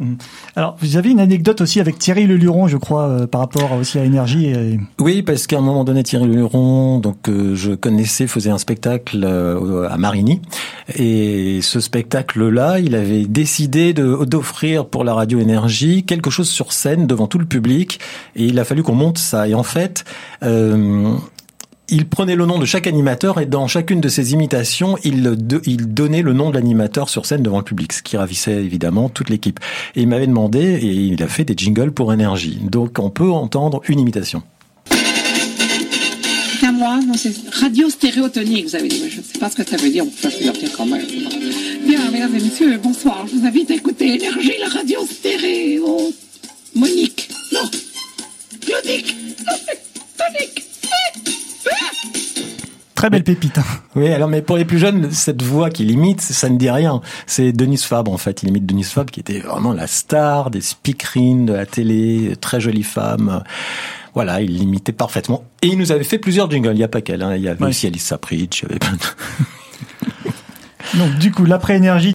Mm. Alors, vous avez une anecdote aussi avec Thierry Leluron, je crois, euh, par rapport aussi à Énergie. Oui, parce qu'à un moment donné, Thierry Leluron, donc euh, je connaissais, faisait un spectacle euh, à Marigny, et ce spectacle-là, il avait décidé d'offrir pour la radio Énergie quelque chose sur scène devant tout le public, et il a fallu qu'on monte ça. Et en fait, il prenait le nom de chaque animateur et dans chacune de ses imitations, il, donnait le nom de l'animateur sur scène devant le public, ce qui ravissait évidemment toute l'équipe. Et il m'avait demandé, et il a fait des jingles pour énergie. Donc on peut entendre une imitation. À moi, c'est radio stéréotonique, vous avez dit. Je ne sais pas ce que ça veut dire, quand même. Bien, mesdames et messieurs, bonsoir. Je vous invite à écouter Énergie, la radio stéréo. Monique, non. Claudique. Très belle pépite. Hein. Oui, alors mais pour les plus jeunes, cette voix qu'il imite, ça ne dit rien. C'est Denis Fabre en fait. Il imite Denis Fabre qui était vraiment la star des speakerines de la télé, très jolie femme. Voilà, il l'imitait parfaitement. Et il nous avait fait plusieurs jingles. Il n'y a pas qu'elle. Hein. Il y avait aussi Alice Sapritch. Il y avait plein de... Donc du coup, l'après-énergie